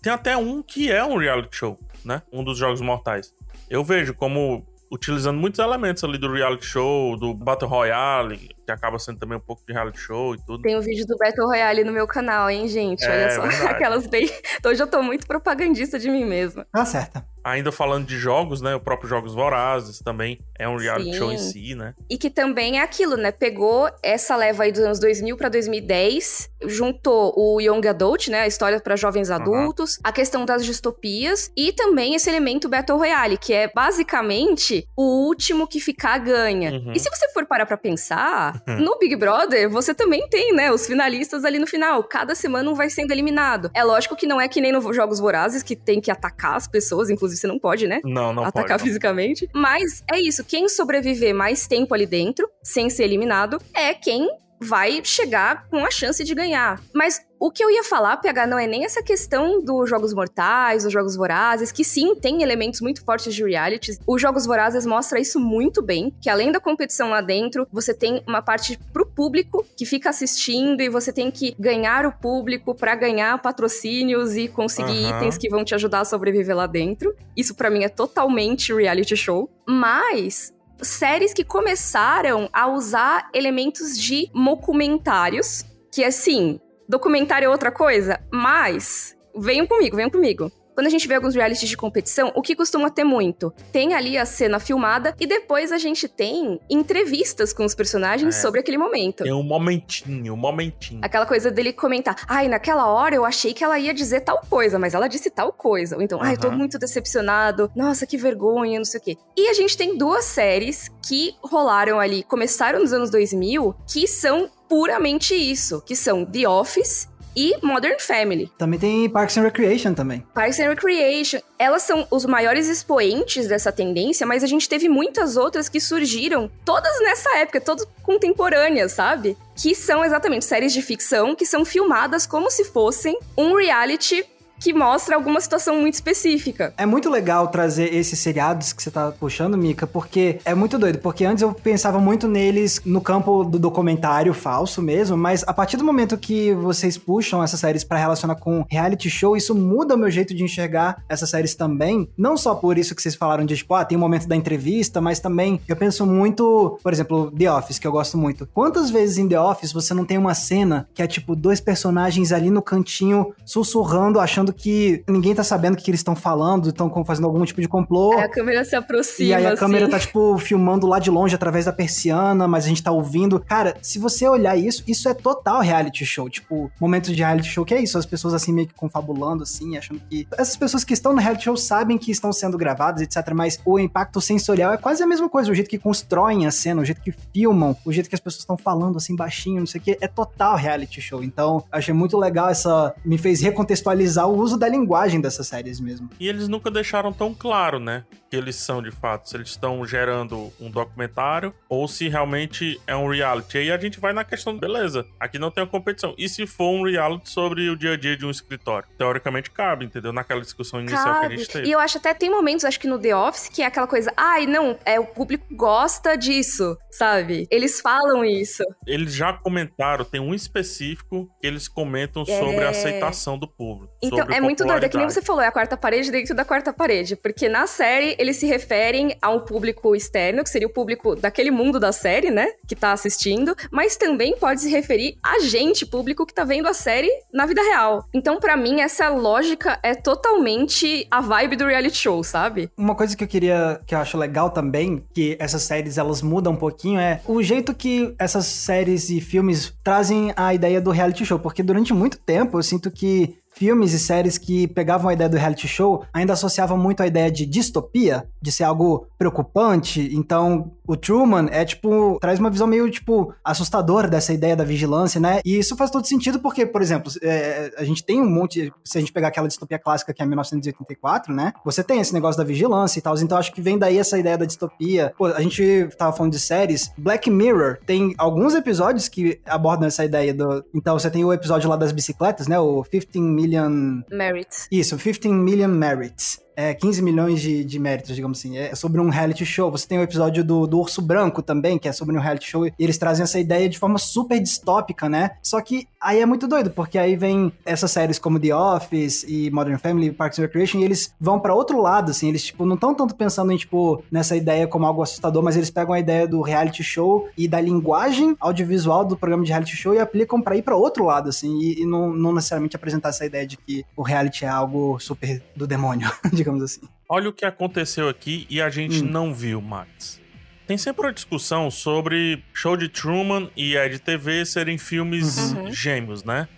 Tem até um que é um reality show, né? Um dos jogos mortais. Eu vejo como utilizando muitos elementos ali do reality show, do Battle Royale, que acaba sendo também um pouco de reality show e tudo. Tem um vídeo do Battle Royale no meu canal, hein, gente? Olha é, só, verdade. aquelas bem. Hoje eu tô muito propagandista de mim mesma. Tá certa. Ainda falando de jogos, né? O próprio Jogos Vorazes também é um reality Sim. show em si, né? E que também é aquilo, né? Pegou essa leva aí dos anos 2000 para 2010, juntou o Young Adult, né? A história para jovens adultos, uhum. a questão das distopias e também esse elemento Battle Royale, que é basicamente o último que ficar ganha. Uhum. E se você for parar pra pensar. No Big Brother você também tem, né? Os finalistas ali no final. Cada semana um vai sendo eliminado. É lógico que não é que nem nos Jogos Vorazes, que tem que atacar as pessoas, inclusive você não pode, né? Não, não Atacar pode, fisicamente. Mas é isso, quem sobreviver mais tempo ali dentro, sem ser eliminado, é quem vai chegar com a chance de ganhar. Mas o que eu ia falar, PH, não é nem essa questão dos Jogos Mortais, dos Jogos Vorazes, que sim, tem elementos muito fortes de reality. Os Jogos Vorazes mostra isso muito bem, que além da competição lá dentro, você tem uma parte pro público que fica assistindo e você tem que ganhar o público para ganhar patrocínios e conseguir uhum. itens que vão te ajudar a sobreviver lá dentro. Isso para mim é totalmente reality show. Mas séries que começaram a usar elementos de documentários, que assim, documentário é outra coisa, mas venham comigo, venham comigo. Quando a gente vê alguns realities de competição, o que costuma ter muito? Tem ali a cena filmada e depois a gente tem entrevistas com os personagens é. sobre aquele momento. Tem um momentinho, um momentinho. Aquela coisa dele comentar: ai, naquela hora eu achei que ela ia dizer tal coisa, mas ela disse tal coisa. Ou então, uhum. ai, tô muito decepcionado, nossa, que vergonha, não sei o quê. E a gente tem duas séries que rolaram ali, começaram nos anos 2000, que são puramente isso, que são The Office e Modern Family. Também tem Parks and Recreation também. Parks and Recreation. Elas são os maiores expoentes dessa tendência, mas a gente teve muitas outras que surgiram todas nessa época, todas contemporâneas, sabe? Que são exatamente séries de ficção que são filmadas como se fossem um reality que mostra alguma situação muito específica. É muito legal trazer esses seriados que você tá puxando, Mika, porque é muito doido. Porque antes eu pensava muito neles no campo do documentário falso mesmo, mas a partir do momento que vocês puxam essas séries para relacionar com reality show, isso muda o meu jeito de enxergar essas séries também. Não só por isso que vocês falaram de, tipo, ah, tem o um momento da entrevista, mas também eu penso muito, por exemplo, The Office, que eu gosto muito. Quantas vezes em The Office você não tem uma cena que é tipo dois personagens ali no cantinho sussurrando, achando que ninguém tá sabendo o que eles estão falando, estão fazendo algum tipo de complô. Aí a câmera se aproxima. E aí a assim. câmera tá, tipo, filmando lá de longe através da persiana, mas a gente tá ouvindo. Cara, se você olhar isso, isso é total reality show. Tipo, momentos de reality show que é isso, as pessoas assim meio que confabulando, assim, achando que. Essas pessoas que estão no reality show sabem que estão sendo gravadas, etc. Mas o impacto sensorial é quase a mesma coisa. O jeito que constroem a cena, o jeito que filmam, o jeito que as pessoas estão falando assim baixinho, não sei o que, é total reality show. Então, achei muito legal essa. Me fez recontextualizar o uso da linguagem dessas séries mesmo. E eles nunca deixaram tão claro, né? Que eles são de fato. Se eles estão gerando um documentário ou se realmente é um reality. Aí a gente vai na questão, beleza, aqui não tem uma competição. E se for um reality sobre o dia a dia de um escritório? Teoricamente cabe, entendeu? Naquela discussão inicial cabe. que a gente teve. E eu acho até tem momentos, acho que no The Office, que é aquela coisa, ai, não, é o público gosta disso, sabe? Eles falam isso. Eles já comentaram, tem um específico que eles comentam é... sobre a aceitação do público. Então, é muito doido, é que nem você falou, é a quarta parede dentro da quarta parede. Porque na série, eles se referem a um público externo, que seria o público daquele mundo da série, né? Que tá assistindo, mas também pode se referir a gente, público que tá vendo a série na vida real. Então, para mim, essa lógica é totalmente a vibe do reality show, sabe? Uma coisa que eu queria, que eu acho legal também, que essas séries elas mudam um pouquinho, é o jeito que essas séries e filmes trazem a ideia do reality show. Porque durante muito tempo eu sinto que filmes e séries que pegavam a ideia do reality show ainda associavam muito a ideia de distopia, de ser algo preocupante. Então, o Truman é tipo, traz uma visão meio tipo assustadora dessa ideia da vigilância, né? E isso faz todo sentido porque, por exemplo, é, a gente tem um monte, se a gente pegar aquela distopia clássica que é 1984, né? Você tem esse negócio da vigilância e tal, então acho que vem daí essa ideia da distopia. Pô, a gente tava falando de séries, Black Mirror tem alguns episódios que abordam essa ideia do. Então você tem o episódio lá das bicicletas, né? O 15 Million Merits. Isso, 15 Million Merits é, 15 milhões de, de méritos, digamos assim. É sobre um reality show. Você tem o episódio do, do Urso Branco também, que é sobre um reality show, e eles trazem essa ideia de forma super distópica, né? Só que aí é muito doido, porque aí vem essas séries como The Office e Modern Family, Parks and Recreation, e eles vão para outro lado, assim, eles, tipo, não estão tanto pensando em, tipo, nessa ideia como algo assustador, mas eles pegam a ideia do reality show e da linguagem audiovisual do programa de reality show e aplicam para ir para outro lado, assim, e, e não, não necessariamente apresentar essa ideia de que o reality é algo super do demônio, digamos assim. Olha o que aconteceu aqui e a gente hum. não viu, Max. Tem sempre uma discussão sobre Show de Truman e Ed TV serem filmes uhum. gêmeos, né?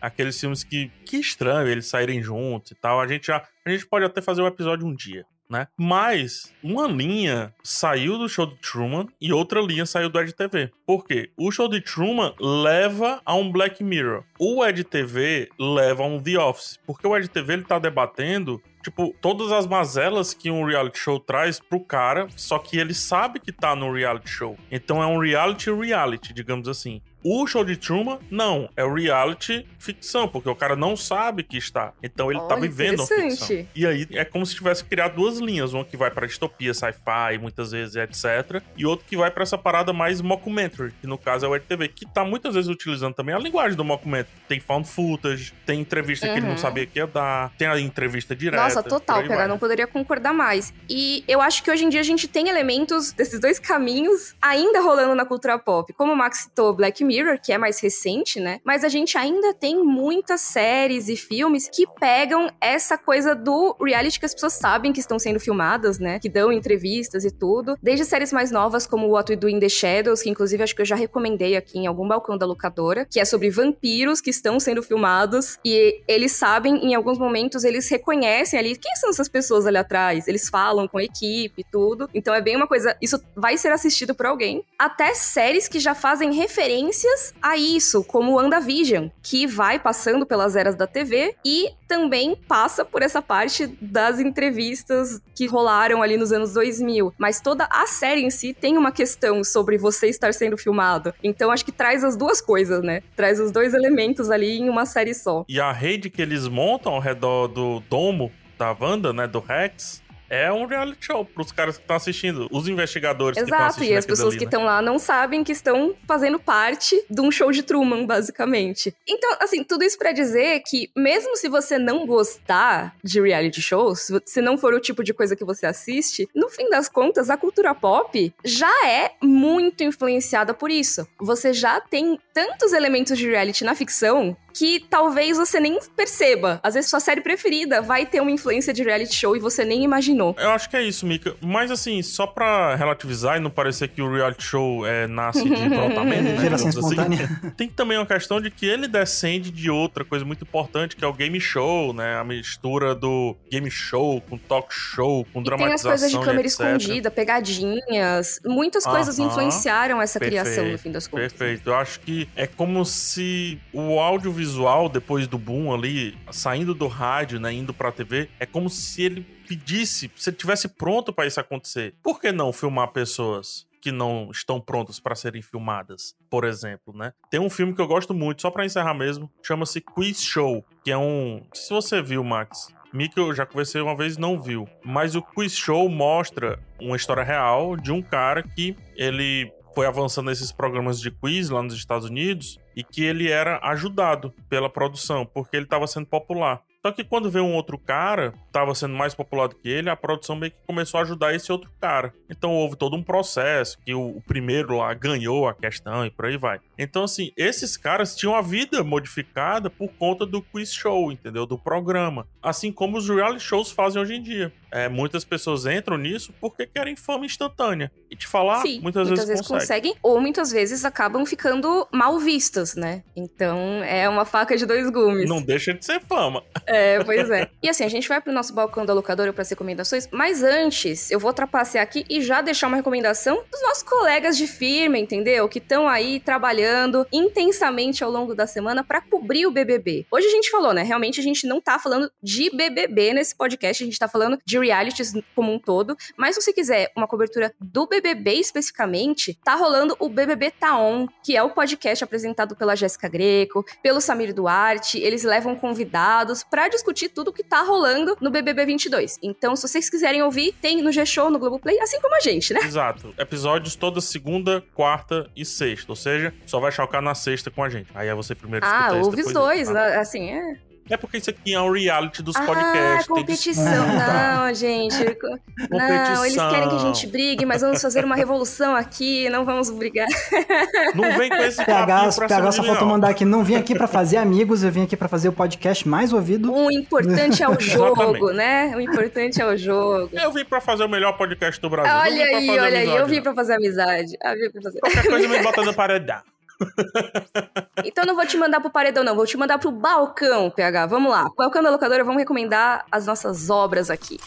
Aqueles filmes que, que estranho eles saírem juntos e tal. A gente já. A gente pode até fazer um episódio um dia né? Mas uma linha saiu do show de Truman e outra linha saiu do Ed TV. Por quê? O show de Truman leva a um Black Mirror. O Ed TV leva a um The Office. Porque o Ed TV ele tá debatendo tipo, todas as mazelas que um reality show traz pro cara, só que ele sabe que tá no reality show. Então é um reality reality, digamos assim. O show de Truman, não. É o reality ficção, porque o cara não sabe que está. Então ele oh, tá vivendo a ficção. E aí é como se tivesse criado duas linhas. Uma que vai pra distopia, sci-fi, muitas vezes, etc. E outro que vai para essa parada mais mockumentary, que no caso é o RTV, que tá muitas vezes utilizando também a linguagem do mockumentary. Tem found footage, tem entrevista uhum. que ele não uhum. sabia que ia dar, tem a entrevista direta. Nossa, total, Pega, não poderia concordar mais. E eu acho que hoje em dia a gente tem elementos desses dois caminhos ainda rolando na cultura pop. Como o Max citou, Black Mirror, Mirror, que é mais recente, né? Mas a gente ainda tem muitas séries e filmes que pegam essa coisa do reality que as pessoas sabem que estão sendo filmadas, né? Que dão entrevistas e tudo. Desde séries mais novas como What We Do in the Shadows, que inclusive acho que eu já recomendei aqui em algum balcão da locadora, que é sobre vampiros que estão sendo filmados e eles sabem, em alguns momentos, eles reconhecem ali quem são essas pessoas ali atrás. Eles falam com a equipe e tudo. Então é bem uma coisa. Isso vai ser assistido por alguém. Até séries que já fazem referência referências a isso, como WandaVision, que vai passando pelas eras da TV e também passa por essa parte das entrevistas que rolaram ali nos anos 2000. Mas toda a série em si tem uma questão sobre você estar sendo filmado. Então acho que traz as duas coisas, né? Traz os dois elementos ali em uma série só. E a rede que eles montam ao redor do domo da Wanda, né, do Rex, é um reality show pros caras que estão assistindo, os investigadores Exato, que estão assistindo. e as pessoas que né? estão lá não sabem que estão fazendo parte de um show de Truman, basicamente. Então, assim, tudo isso para dizer que, mesmo se você não gostar de reality shows, se não for o tipo de coisa que você assiste, no fim das contas, a cultura pop já é muito influenciada por isso. Você já tem tantos elementos de reality na ficção que talvez você nem perceba. Às vezes sua série preferida vai ter uma influência de reality show e você nem imaginou. Eu acho que é isso, Mika. Mas assim, só pra relativizar e não parecer que o reality show é, nasce de brotamento, né? Geração digamos assim, espontânea. Tem também uma questão de que ele descende de outra coisa muito importante, que é o game show, né? A mistura do game show com talk show, com E tem as dramatização coisas de câmera escondida, pegadinhas. Muitas coisas Aham. influenciaram essa criação, Perfeito, no fim das contas. Perfeito. Eu acho que é como se o audiovisual, depois do boom ali, saindo do rádio, né, indo pra TV, é como se ele pedisse, se ele tivesse pronto pra isso acontecer. Por que não filmar pessoas? que não estão prontas para serem filmadas, por exemplo, né? Tem um filme que eu gosto muito, só pra encerrar mesmo, chama-se Quiz Show, que é um, se você viu, Max, Mickey eu já conversei uma vez não viu. Mas o Quiz Show mostra uma história real de um cara que ele foi avançando nesses programas de quiz lá nos Estados Unidos e que ele era ajudado pela produção, porque ele estava sendo popular. Só que quando veio um outro cara, estava sendo mais popular do que ele, a produção meio que começou a ajudar esse outro cara. Então houve todo um processo que o, o primeiro lá ganhou a questão e por aí vai. Então, assim, esses caras tinham a vida modificada por conta do quiz show, entendeu? Do programa. Assim como os reality shows fazem hoje em dia. É, muitas pessoas entram nisso porque querem fama instantânea. E te falar, Sim, muitas, vezes, consegue. conseguem, ou muitas vezes acabam ficando mal vistas, né? Então é uma faca de dois gumes. Não deixa de ser fama. É, pois é. E assim, a gente vai pro nosso balcão da locadora para as recomendações, mas antes, eu vou trapacear aqui e já deixar uma recomendação dos nossos colegas de firma, entendeu? Que estão aí trabalhando intensamente ao longo da semana para cobrir o BBB. Hoje a gente falou, né? Realmente a gente não tá falando de BBB nesse podcast, a gente tá falando de realities como um todo, mas se você quiser uma cobertura do BBB especificamente, tá rolando o BBB Tá On, que é o podcast apresentado pela Jéssica Greco, pelo Samir Duarte, eles levam convidados para discutir tudo que tá rolando no BBB 22. Então, se vocês quiserem ouvir, tem no G-Show, no Globoplay, assim como a gente, né? Exato. Episódios toda segunda, quarta e sexta. Ou seja, só vai chocar na sexta com a gente. Aí é você primeiro Ah, escuta ouve os dois, né? assim, é. É porque isso aqui é um reality dos Ah, podcasts. competição. Não, gente. Não, eles querem que a gente brigue, mas vamos fazer uma revolução aqui, não vamos brigar. Não vem com esse PH, pra PH só faltou mandar aqui. Não vim aqui pra fazer amigos, eu vim aqui pra fazer o podcast mais ouvido. O importante é o jogo, Exatamente. né? O importante é o jogo. Eu vim pra fazer o melhor podcast do Brasil. Olha aí, olha aí. Eu vim pra fazer amizade. Ah, vim pra fazer. Qualquer coisa me bota no paredão. Então não vou te mandar pro paredão, não. Vou te mandar pro balcão, PH. Vamos lá. Balcão da locadora, vamos recomendar as nossas obras aqui.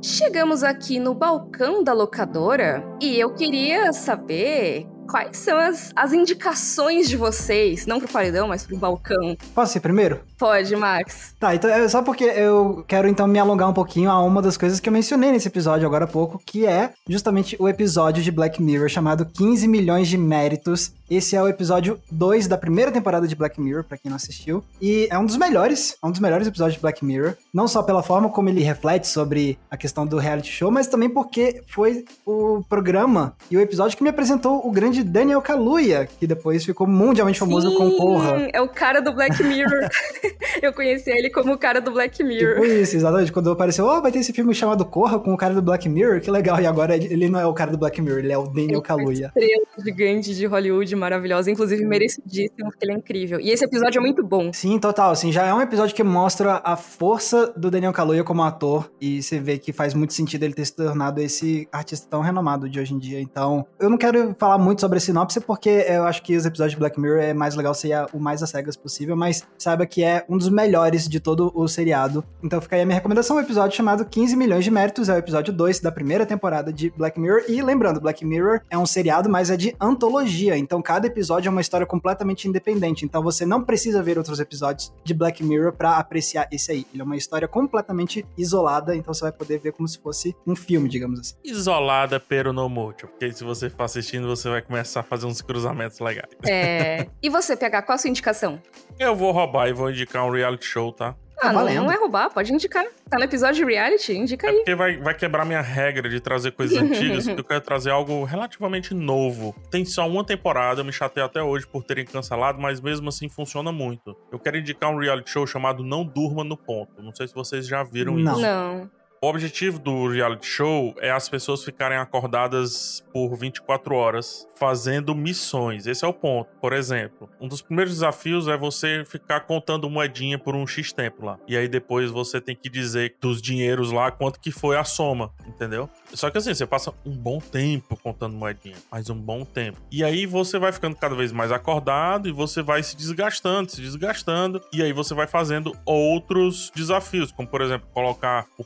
Chegamos aqui no balcão da locadora e eu queria saber quais são as, as indicações de vocês, não pro paredão, mas pro balcão. Posso ir primeiro? Pode, Max. Tá, então é só porque eu quero então me alongar um pouquinho a uma das coisas que eu mencionei nesse episódio agora há pouco, que é justamente o episódio de Black Mirror chamado 15 milhões de méritos. Esse é o episódio 2 da primeira temporada de Black Mirror, pra quem não assistiu, e é um dos melhores, é um dos melhores episódios de Black Mirror, não só pela forma como ele reflete sobre a questão do reality show, mas também porque foi o programa e o episódio que me apresentou o grande Daniel Kaluuya, que depois ficou mundialmente famoso com Corra. é o cara do Black Mirror. eu conheci ele como o cara do Black Mirror. Tipo isso, exatamente. Quando apareceu, ó, vai ter esse filme chamado Corra com o cara do Black Mirror, que legal. E agora ele não é o cara do Black Mirror, ele é o Daniel Kaluuya. Estrela gigante de Hollywood maravilhosa, inclusive merecidíssimo, porque ele é incrível. E esse episódio é muito bom. Sim, total. Assim, já é um episódio que mostra a força do Daniel Kaluuya como ator e você vê que faz muito sentido ele ter se tornado esse artista tão renomado de hoje em dia. Então, eu não quero falar muito sobre a sinopse porque eu acho que os episódios de Black Mirror é mais legal ser o mais às cegas possível, mas saiba que é um dos melhores de todo o seriado. Então fica aí a minha recomendação, um episódio chamado 15 milhões de méritos, é o episódio 2 da primeira temporada de Black Mirror. E lembrando, Black Mirror é um seriado, mas é de antologia, então cada episódio é uma história completamente independente. Então você não precisa ver outros episódios de Black Mirror para apreciar esse aí. Ele é uma história completamente isolada, então você vai poder ver como se fosse um filme, digamos assim. Isolada, pero no mucho. Porque se você for assistindo, você vai começar a fazer uns cruzamentos legais. É. E você, PH, qual a sua indicação? Eu vou roubar e vou indicar um reality show, tá? Ah, não, não, é roubar, pode indicar. Tá no episódio de reality, indica é aí. Porque vai, vai quebrar minha regra de trazer coisas antigas, porque eu quero trazer algo relativamente novo. Tem só uma temporada, eu me chatei até hoje por terem cancelado, mas mesmo assim funciona muito. Eu quero indicar um reality show chamado Não Durma no Ponto. Não sei se vocês já viram não. isso. Não. O objetivo do reality show é as pessoas ficarem acordadas por 24 horas fazendo missões. Esse é o ponto. Por exemplo, um dos primeiros desafios é você ficar contando moedinha por um X tempo lá. E aí depois você tem que dizer dos dinheiros lá quanto que foi a soma, entendeu? Só que assim, você passa um bom tempo contando moedinha, mais um bom tempo. E aí você vai ficando cada vez mais acordado e você vai se desgastando, se desgastando. E aí você vai fazendo outros desafios, como por exemplo, colocar o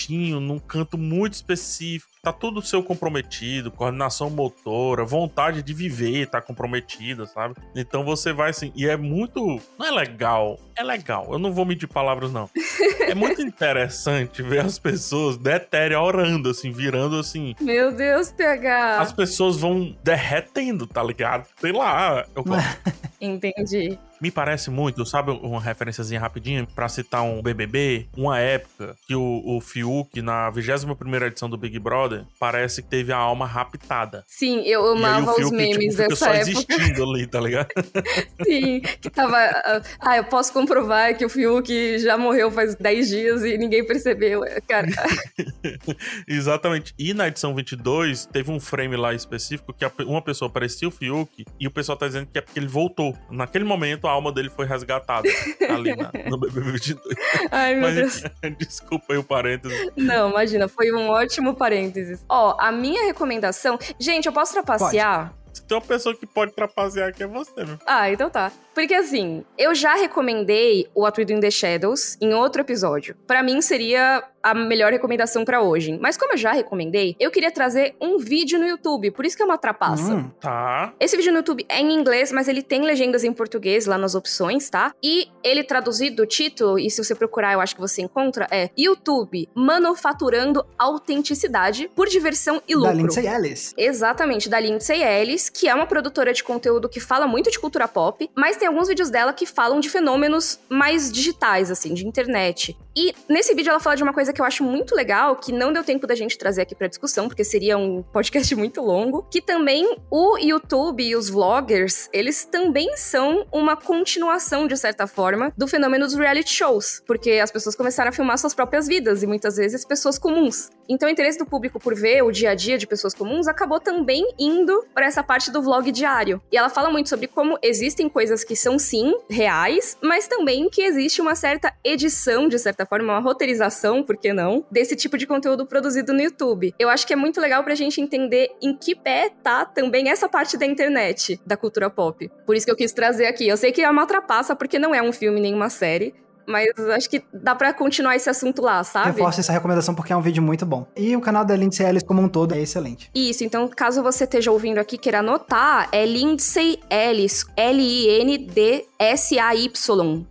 palitinho num canto muito específico tá tudo seu comprometido, coordenação motora, vontade de viver tá comprometida, sabe? Então você vai assim, e é muito, não é legal, é legal. Eu não vou medir palavras não. é muito interessante ver as pessoas deteriorando assim, virando assim. Meu Deus, PH. As pessoas vão derretendo, tá ligado? Sei lá, eu Entendi. Me parece muito, sabe uma referenciazinha rapidinha para citar um BBB? Uma época que o, o Fiuk, na 21 edição do Big Brother, parece que teve a alma raptada. Sim, eu amava Fiuk, os memes tipo, dessa só época. existindo ali, tá ligado? Sim, que tava... Ah, eu posso comprovar que o Fiuk já morreu faz 10 dias e ninguém percebeu. Cara, Exatamente. E na edição 22, teve um frame lá específico que uma pessoa parecia o Fiuk e o pessoal tá dizendo que é porque ele voltou. Naquele momento, a alma dele foi resgatada ali na, no BBB 22. ai meu Deus. Mas, desculpa aí o parênteses. Não, imagina, foi um ótimo parênteses. Ó, a minha recomendação... Gente, eu posso trapacear? Se tem uma pessoa que pode trapacear aqui é você, meu. Ah, então tá. Porque assim, eu já recomendei o What We Do in the Shadows em outro episódio. Pra mim seria a melhor recomendação pra hoje. Mas como eu já recomendei, eu queria trazer um vídeo no YouTube, por isso que é uma trapaça. Hum, Tá. Esse vídeo no YouTube é em inglês, mas ele tem legendas em português lá nas opções, tá? E ele traduzido, o título, e se você procurar eu acho que você encontra, é YouTube Manufaturando Autenticidade por Diversão e da Lucro. Lindsay Ellis. Exatamente, da Lindsay Ellis, que é uma produtora de conteúdo que fala muito de cultura pop, mas tem alguns vídeos dela que falam de fenômenos mais digitais, assim, de internet. E nesse vídeo ela fala de uma coisa que eu acho muito legal, que não deu tempo da gente trazer aqui pra discussão, porque seria um podcast muito longo, que também o YouTube e os vloggers, eles também são uma continuação, de certa forma, do fenômeno dos reality shows, porque as pessoas começaram a filmar suas próprias vidas, e muitas vezes pessoas comuns. Então o interesse do público por ver o dia a dia de pessoas comuns acabou também indo para essa parte do vlog diário. E ela fala muito sobre como existem coisas que são sim reais, mas também que existe uma certa edição, de certa forma, uma roteirização, por que não, desse tipo de conteúdo produzido no YouTube. Eu acho que é muito legal pra gente entender em que pé tá também essa parte da internet, da cultura pop. Por isso que eu quis trazer aqui. Eu sei que é uma trapaça, porque não é um filme nem uma série, mas acho que dá pra continuar esse assunto lá, sabe? Reforço essa recomendação porque é um vídeo muito bom. E o canal da Lindsay Ellis como um todo é excelente. Isso, então caso você esteja ouvindo aqui queira anotar, é Lindsay Ellis, L-I-N-D-S-A-Y,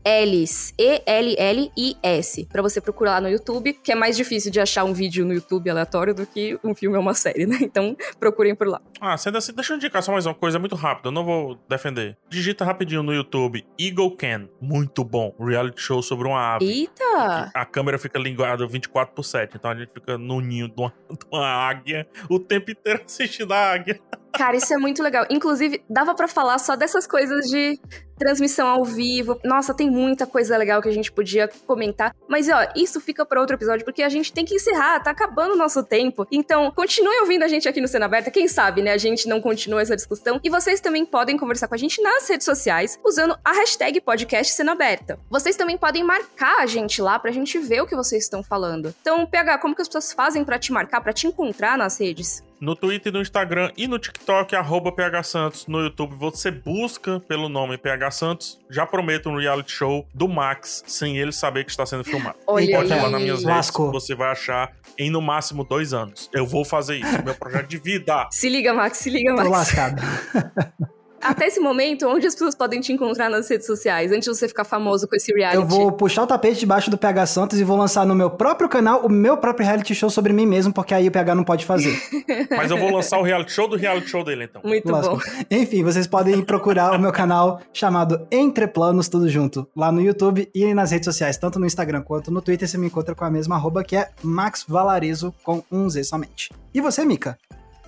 Ellis, E-L-L-I-S, pra você procurar lá no YouTube, que é mais difícil de achar um vídeo no YouTube aleatório do que um filme ou uma série, né? Então procurem por lá. Ah, sendo assim, deixa eu indicar só mais uma coisa muito rápida, eu não vou defender. Digita rapidinho no YouTube, Eagle Can, muito bom, reality show sobre uma ave. Eita! A câmera fica ligada 24 por 7, então a gente fica no ninho de uma, de uma águia o tempo inteiro assistindo a águia. Cara, isso é muito legal. Inclusive, dava para falar só dessas coisas de transmissão ao vivo. Nossa, tem muita coisa legal que a gente podia comentar. Mas, ó, isso fica para outro episódio, porque a gente tem que encerrar, tá acabando o nosso tempo. Então, continue ouvindo a gente aqui no Cena Aberta. Quem sabe, né, a gente não continua essa discussão. E vocês também podem conversar com a gente nas redes sociais, usando a hashtag podcast Cena Aberta. Vocês também podem marcar a gente lá pra gente ver o que vocês estão falando. Então, PH, como que as pessoas fazem para te marcar, para te encontrar nas redes? No Twitter, no Instagram e no TikTok, arroba PH Santos. No YouTube, você busca pelo nome PH Santos. Já prometo um reality show do Max, sem ele saber que está sendo filmado. Olha Pode aí. lá nas minhas redes, Lascou. você vai achar em no máximo dois anos. Eu vou fazer isso, meu projeto de vida. Se liga, Max, se liga, Tô Max. lascado. Até esse momento, onde as pessoas podem te encontrar nas redes sociais, antes de você ficar famoso com esse reality? Eu vou puxar o tapete debaixo do PH Santos e vou lançar no meu próprio canal o meu próprio reality show sobre mim mesmo, porque aí o PH não pode fazer. Mas eu vou lançar o reality show do reality show dele, então. Muito bom. Enfim, vocês podem procurar o meu canal chamado Entre Planos, tudo junto, lá no YouTube e nas redes sociais, tanto no Instagram quanto no Twitter, você me encontra com a mesma arroba que é Max Valarezo com um Z somente. E você, Mika?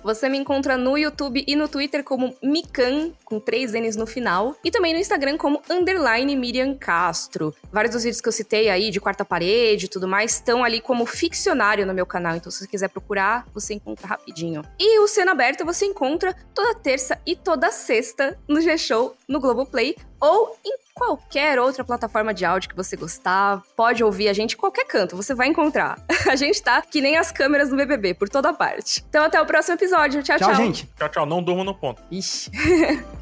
Você me encontra no YouTube e no Twitter como Mikan, com três N's no final, e também no Instagram como underline Miriam Castro. Vários dos vídeos que eu citei aí, de quarta parede e tudo mais, estão ali como ficcionário no meu canal, então se você quiser procurar, você encontra rapidinho. E o Cena Aberta você encontra toda terça e toda sexta no G-Show, no Globoplay, ou em qualquer outra plataforma de áudio que você gostar, pode ouvir a gente em qualquer canto, você vai encontrar. A gente tá que nem as câmeras do BBB, por toda parte. Então até o próximo episódio. Tchau, tchau. Tchau, gente. Tchau, tchau. Não durma no ponto. Ixi.